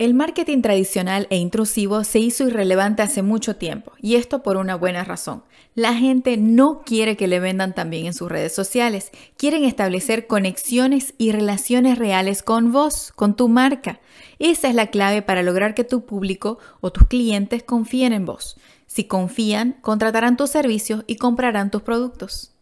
El marketing tradicional e intrusivo se hizo irrelevante hace mucho tiempo, y esto por una buena razón. La gente no quiere que le vendan también en sus redes sociales, quieren establecer conexiones y relaciones reales con vos, con tu marca. Esa es la clave para lograr que tu público o tus clientes confíen en vos. Si confían, contratarán tus servicios y comprarán tus productos.